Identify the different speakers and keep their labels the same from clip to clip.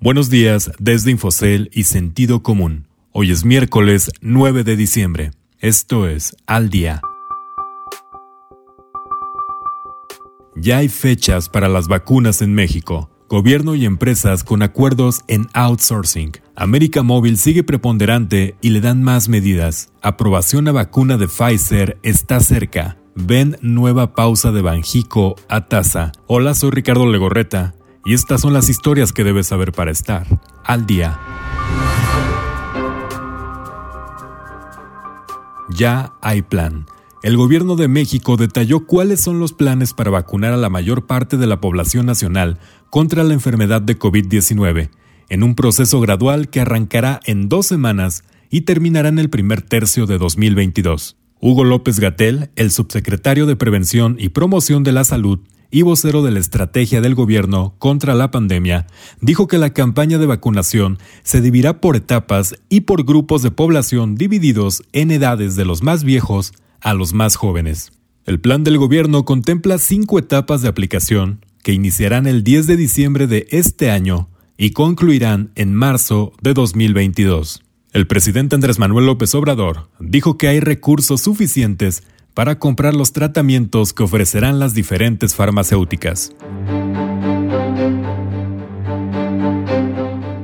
Speaker 1: Buenos días desde Infocel y Sentido Común. Hoy es miércoles 9 de diciembre. Esto es Al Día. Ya hay fechas para las vacunas en México. Gobierno y empresas con acuerdos en outsourcing. América Móvil sigue preponderante y le dan más medidas. Aprobación a vacuna de Pfizer está cerca. Ven nueva pausa de Banjico a tasa. Hola, soy Ricardo Legorreta y estas son las historias que debes saber para estar al día. Ya hay plan. El gobierno de México detalló cuáles son los planes para vacunar a la mayor parte de la población nacional contra la enfermedad de COVID-19, en un proceso gradual que arrancará en dos semanas y terminará en el primer tercio de 2022. Hugo López Gatel, el subsecretario de Prevención y Promoción de la Salud, y vocero de la estrategia del gobierno contra la pandemia, dijo que la campaña de vacunación se dividirá por etapas y por grupos de población divididos en edades de los más viejos a los más jóvenes. El plan del gobierno contempla cinco etapas de aplicación que iniciarán el 10 de diciembre de este año y concluirán en marzo de 2022. El presidente Andrés Manuel López Obrador dijo que hay recursos suficientes para comprar los tratamientos que ofrecerán las diferentes farmacéuticas.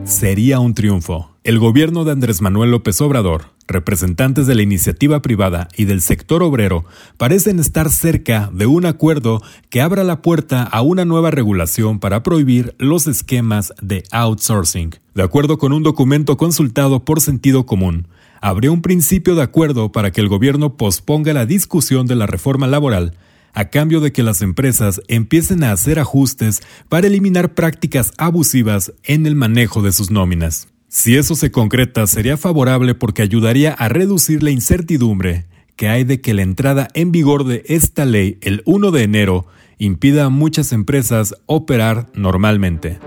Speaker 1: Sería un triunfo. El gobierno de Andrés Manuel López Obrador, representantes de la iniciativa privada y del sector obrero parecen estar cerca de un acuerdo que abra la puerta a una nueva regulación para prohibir los esquemas de outsourcing. De acuerdo con un documento consultado por sentido común, habría un principio de acuerdo para que el gobierno posponga la discusión de la reforma laboral a cambio de que las empresas empiecen a hacer ajustes para eliminar prácticas abusivas en el manejo de sus nóminas. Si eso se concreta, sería favorable porque ayudaría a reducir la incertidumbre que hay de que la entrada en vigor de esta ley el 1 de enero impida a muchas empresas operar normalmente.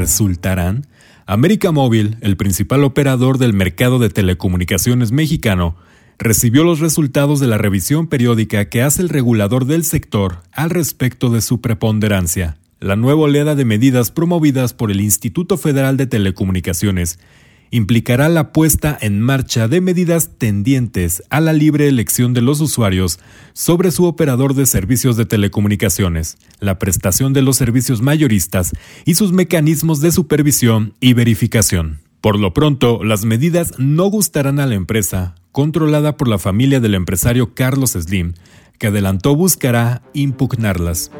Speaker 1: Resultarán América Móvil, el principal operador del mercado de telecomunicaciones mexicano, recibió los resultados de la revisión periódica que hace el regulador del sector al respecto de su preponderancia. La nueva oleada de medidas promovidas por el Instituto Federal de Telecomunicaciones implicará la puesta en marcha de medidas tendientes a la libre elección de los usuarios sobre su operador de servicios de telecomunicaciones, la prestación de los servicios mayoristas y sus mecanismos de supervisión y verificación. Por lo pronto, las medidas no gustarán a la empresa, controlada por la familia del empresario Carlos Slim, que adelantó buscará impugnarlas.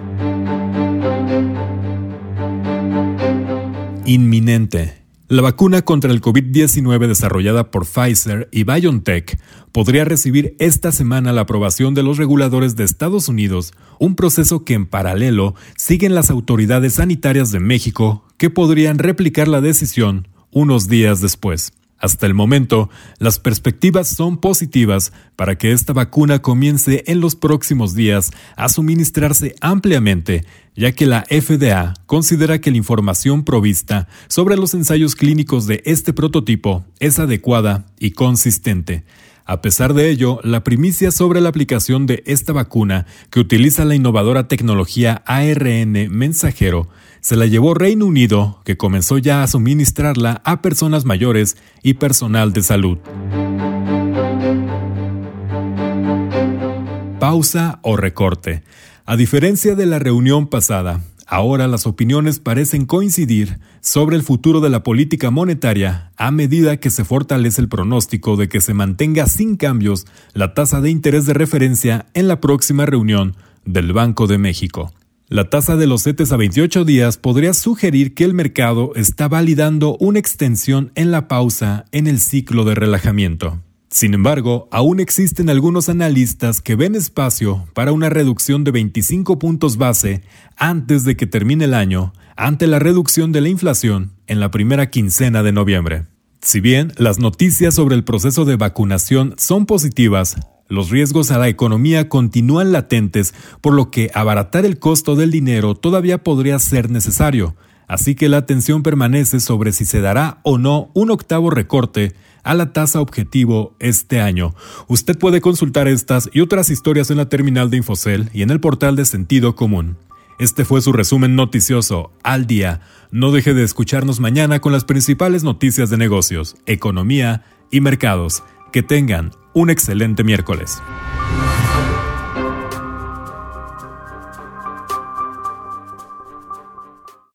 Speaker 1: Inminente. La vacuna contra el COVID-19 desarrollada por Pfizer y BioNTech podría recibir esta semana la aprobación de los reguladores de Estados Unidos, un proceso que en paralelo siguen las autoridades sanitarias de México, que podrían replicar la decisión unos días después. Hasta el momento, las perspectivas son positivas para que esta vacuna comience en los próximos días a suministrarse ampliamente, ya que la FDA considera que la información provista sobre los ensayos clínicos de este prototipo es adecuada y consistente. A pesar de ello, la primicia sobre la aplicación de esta vacuna, que utiliza la innovadora tecnología ARN mensajero, se la llevó Reino Unido, que comenzó ya a suministrarla a personas mayores y personal de salud. Pausa o recorte. A diferencia de la reunión pasada, ahora las opiniones parecen coincidir sobre el futuro de la política monetaria a medida que se fortalece el pronóstico de que se mantenga sin cambios la tasa de interés de referencia en la próxima reunión del Banco de México. La tasa de los CETES a 28 días podría sugerir que el mercado está validando una extensión en la pausa en el ciclo de relajamiento. Sin embargo, aún existen algunos analistas que ven espacio para una reducción de 25 puntos base antes de que termine el año ante la reducción de la inflación en la primera quincena de noviembre. Si bien las noticias sobre el proceso de vacunación son positivas, los riesgos a la economía continúan latentes, por lo que abaratar el costo del dinero todavía podría ser necesario, así que la atención permanece sobre si se dará o no un octavo recorte a la tasa objetivo este año. Usted puede consultar estas y otras historias en la terminal de Infocel y en el portal de Sentido Común. Este fue su resumen noticioso al día. No deje de escucharnos mañana con las principales noticias de negocios, economía y mercados. Que tengan un excelente miércoles.